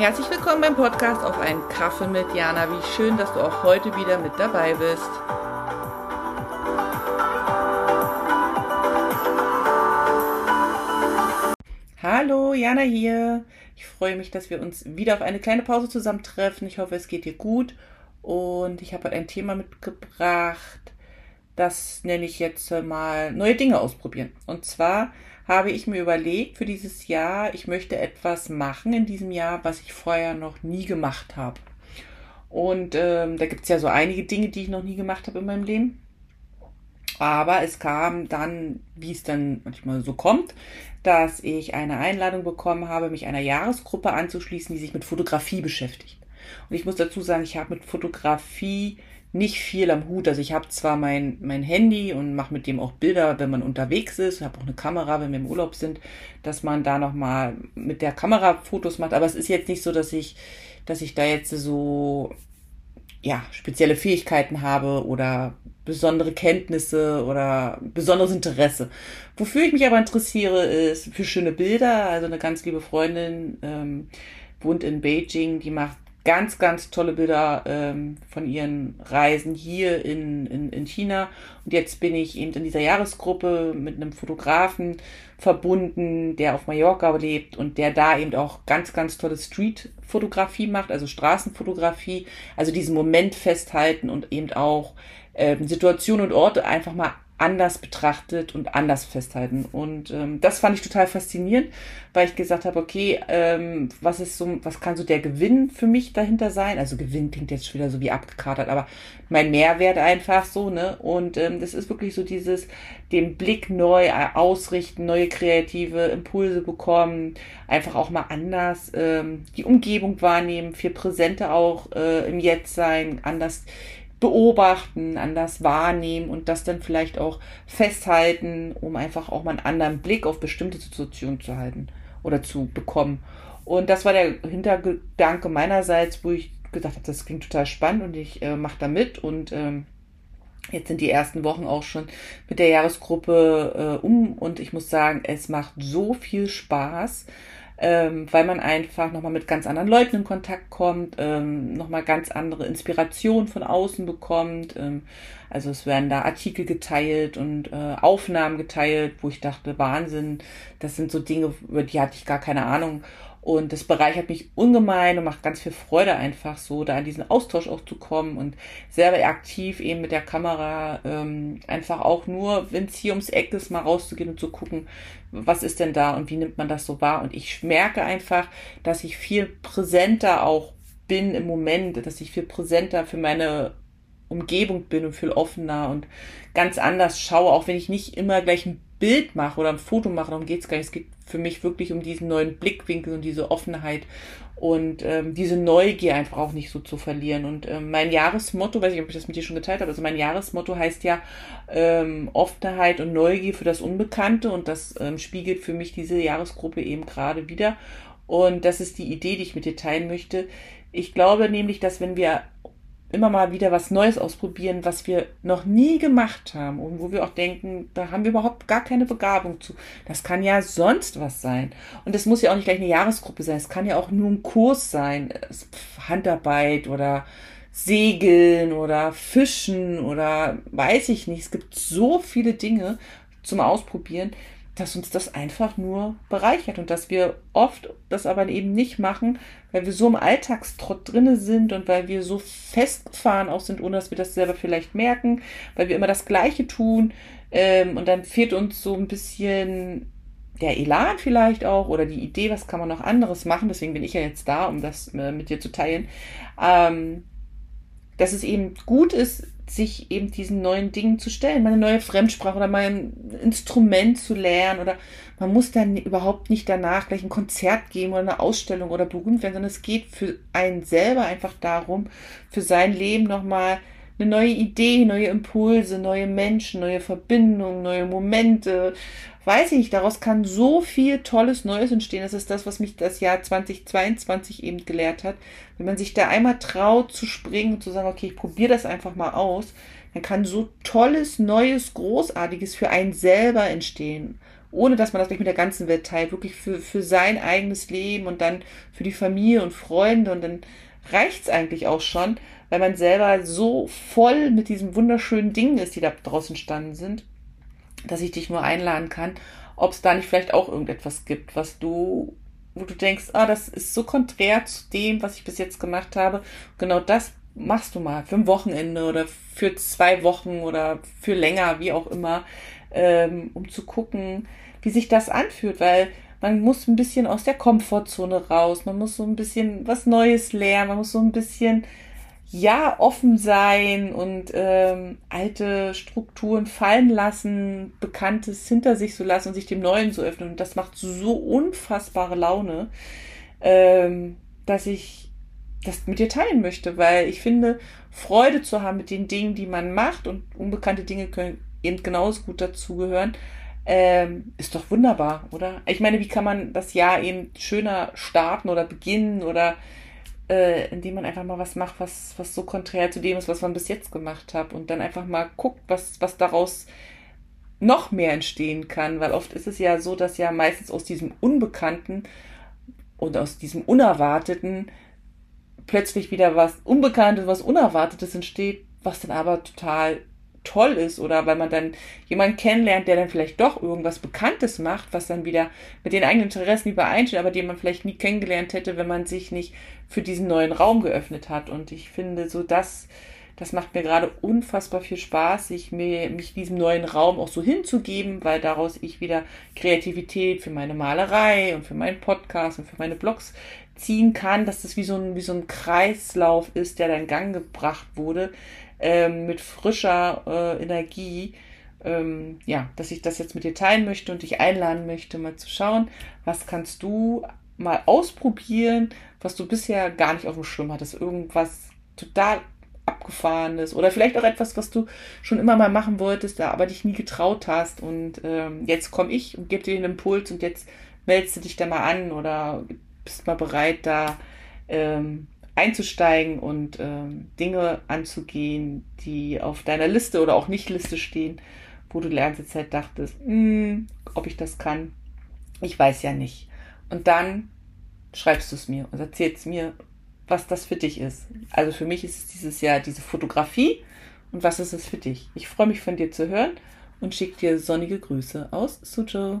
Herzlich willkommen beim Podcast auf einen Kaffee mit Jana. Wie schön, dass du auch heute wieder mit dabei bist. Hallo, Jana hier. Ich freue mich, dass wir uns wieder auf eine kleine Pause zusammentreffen. Ich hoffe, es geht dir gut. Und ich habe heute ein Thema mitgebracht, das nenne ich jetzt mal neue Dinge ausprobieren. Und zwar habe ich mir überlegt für dieses Jahr, ich möchte etwas machen in diesem Jahr, was ich vorher noch nie gemacht habe. Und ähm, da gibt es ja so einige Dinge, die ich noch nie gemacht habe in meinem Leben. Aber es kam dann, wie es dann manchmal so kommt, dass ich eine Einladung bekommen habe, mich einer Jahresgruppe anzuschließen, die sich mit Fotografie beschäftigt. Und ich muss dazu sagen, ich habe mit Fotografie nicht viel am Hut. Also ich habe zwar mein, mein Handy und mache mit dem auch Bilder, wenn man unterwegs ist. Habe auch eine Kamera, wenn wir im Urlaub sind, dass man da nochmal mit der Kamera Fotos macht. Aber es ist jetzt nicht so, dass ich, dass ich da jetzt so ja, spezielle Fähigkeiten habe oder besondere Kenntnisse oder besonderes Interesse. Wofür ich mich aber interessiere, ist für schöne Bilder. Also eine ganz liebe Freundin ähm, wohnt in Beijing, die macht ganz, ganz tolle Bilder ähm, von ihren Reisen hier in, in, in China. Und jetzt bin ich eben in dieser Jahresgruppe mit einem Fotografen verbunden, der auf Mallorca lebt und der da eben auch ganz, ganz tolle Street-Fotografie macht, also Straßenfotografie, also diesen Moment festhalten und eben auch ähm, Situationen und Orte einfach mal anders betrachtet und anders festhalten. Und ähm, das fand ich total faszinierend, weil ich gesagt habe, okay, ähm, was ist so, was kann so der Gewinn für mich dahinter sein? Also Gewinn klingt jetzt schon wieder so wie abgekatert, aber mein Mehrwert einfach so, ne? Und ähm, das ist wirklich so dieses, den Blick neu äh, ausrichten, neue kreative Impulse bekommen, einfach auch mal anders ähm, die Umgebung wahrnehmen, viel präsenter auch äh, im Jetzt sein, anders beobachten, anders wahrnehmen und das dann vielleicht auch festhalten, um einfach auch mal einen anderen Blick auf bestimmte Situationen zu halten oder zu bekommen. Und das war der Hintergedanke meinerseits, wo ich gedacht habe, das klingt total spannend und ich äh, mache da mit und ähm, Jetzt sind die ersten Wochen auch schon mit der Jahresgruppe äh, um und ich muss sagen, es macht so viel Spaß ähm, weil man einfach nochmal mit ganz anderen Leuten in Kontakt kommt, ähm, nochmal ganz andere Inspiration von außen bekommt. Ähm, also es werden da Artikel geteilt und äh, Aufnahmen geteilt, wo ich dachte, Wahnsinn, das sind so Dinge, über die hatte ich gar keine Ahnung. Und das bereichert mich ungemein und macht ganz viel Freude einfach so, da in diesen Austausch auch zu kommen und selber aktiv eben mit der Kamera ähm, einfach auch nur, wenn es hier ums Eck ist, mal rauszugehen und zu gucken, was ist denn da und wie nimmt man das so wahr. Und ich merke einfach, dass ich viel präsenter auch bin im Moment, dass ich viel präsenter für meine Umgebung bin und viel offener und ganz anders schaue, auch wenn ich nicht immer gleich ein Bild mache oder ein Foto mache, darum geht es gar nicht. Es geht für mich wirklich um diesen neuen Blickwinkel und diese Offenheit und ähm, diese Neugier einfach auch nicht so zu verlieren. Und ähm, mein Jahresmotto, weiß ich, ob ich das mit dir schon geteilt habe, also mein Jahresmotto heißt ja ähm, Offenheit und Neugier für das Unbekannte und das ähm, spiegelt für mich diese Jahresgruppe eben gerade wieder. Und das ist die Idee, die ich mit dir teilen möchte. Ich glaube nämlich, dass wenn wir immer mal wieder was Neues ausprobieren, was wir noch nie gemacht haben und wo wir auch denken, da haben wir überhaupt gar keine Begabung zu. Das kann ja sonst was sein. Und das muss ja auch nicht gleich eine Jahresgruppe sein. Es kann ja auch nur ein Kurs sein. Handarbeit oder Segeln oder Fischen oder weiß ich nicht. Es gibt so viele Dinge zum Ausprobieren dass uns das einfach nur bereichert und dass wir oft das aber eben nicht machen, weil wir so im Alltagstrott drinne sind und weil wir so festgefahren auch sind, ohne dass wir das selber vielleicht merken, weil wir immer das Gleiche tun ähm, und dann fehlt uns so ein bisschen der Elan vielleicht auch oder die Idee, was kann man noch anderes machen. Deswegen bin ich ja jetzt da, um das äh, mit dir zu teilen. Ähm, dass es eben gut ist, sich eben diesen neuen Dingen zu stellen, mal eine neue Fremdsprache oder mal ein Instrument zu lernen oder man muss dann überhaupt nicht danach gleich ein Konzert geben oder eine Ausstellung oder berühmt werden, sondern es geht für einen selber einfach darum, für sein Leben nochmal eine neue Idee, neue Impulse, neue Menschen, neue Verbindungen, neue Momente. Weiß ich nicht, daraus kann so viel Tolles Neues entstehen. Das ist das, was mich das Jahr 2022 eben gelehrt hat. Wenn man sich da einmal traut zu springen und zu sagen, okay, ich probiere das einfach mal aus, dann kann so Tolles, Neues, Großartiges für einen selber entstehen. ohne dass man das gleich mit der ganzen Welt teilt, wirklich für, für sein eigenes Leben und dann für die Familie und Freunde und dann reicht es eigentlich auch schon, weil man selber so voll mit diesen wunderschönen Dingen ist, die da draußen entstanden sind, dass ich dich nur einladen kann, ob es da nicht vielleicht auch irgendetwas gibt, was du, wo du denkst, ah, das ist so konträr zu dem, was ich bis jetzt gemacht habe. Genau das machst du mal für ein Wochenende oder für zwei Wochen oder für länger, wie auch immer, ähm, um zu gucken, wie sich das anfühlt, weil man muss ein bisschen aus der Komfortzone raus, man muss so ein bisschen was Neues lernen, man muss so ein bisschen ja offen sein und ähm, alte Strukturen fallen lassen, Bekanntes hinter sich so lassen und sich dem Neuen so öffnen. Und das macht so unfassbare Laune, ähm, dass ich das mit dir teilen möchte, weil ich finde, Freude zu haben mit den Dingen, die man macht und unbekannte Dinge können eben genauso gut dazugehören, ähm, ist doch wunderbar, oder? Ich meine, wie kann man das Jahr eben schöner starten oder beginnen oder äh, indem man einfach mal was macht, was, was so konträr zu dem ist, was man bis jetzt gemacht hat. Und dann einfach mal guckt, was, was daraus noch mehr entstehen kann, weil oft ist es ja so, dass ja meistens aus diesem Unbekannten und aus diesem Unerwarteten plötzlich wieder was Unbekanntes, was Unerwartetes entsteht, was dann aber total toll ist oder weil man dann jemanden kennenlernt, der dann vielleicht doch irgendwas Bekanntes macht, was dann wieder mit den eigenen Interessen übereinstimmt, aber den man vielleicht nie kennengelernt hätte, wenn man sich nicht für diesen neuen Raum geöffnet hat. Und ich finde so das, das macht mir gerade unfassbar viel Spaß, sich mir, mich diesem neuen Raum auch so hinzugeben, weil daraus ich wieder Kreativität für meine Malerei und für meinen Podcast und für meine Blogs ziehen kann, dass das wie so ein, wie so ein Kreislauf ist, der da in Gang gebracht wurde, ähm, mit frischer äh, Energie, ähm, ja, dass ich das jetzt mit dir teilen möchte und dich einladen möchte, mal zu schauen, was kannst du mal ausprobieren, was du bisher gar nicht auf dem Schirm hattest, irgendwas total abgefahrenes oder vielleicht auch etwas, was du schon immer mal machen wolltest, aber dich nie getraut hast und ähm, jetzt komme ich und gebe dir den Impuls und jetzt meldest du dich da mal an oder bist mal bereit, da ähm, einzusteigen und ähm, Dinge anzugehen, die auf deiner Liste oder auch nicht Liste stehen, wo du die ganze Zeit dachtest, hm, ob ich das kann. Ich weiß ja nicht. Und dann schreibst du es mir und erzählst mir, was das für dich ist. Also für mich ist es dieses Jahr diese Fotografie und was ist es für dich? Ich freue mich von dir zu hören und schicke dir sonnige Grüße aus Suzhou.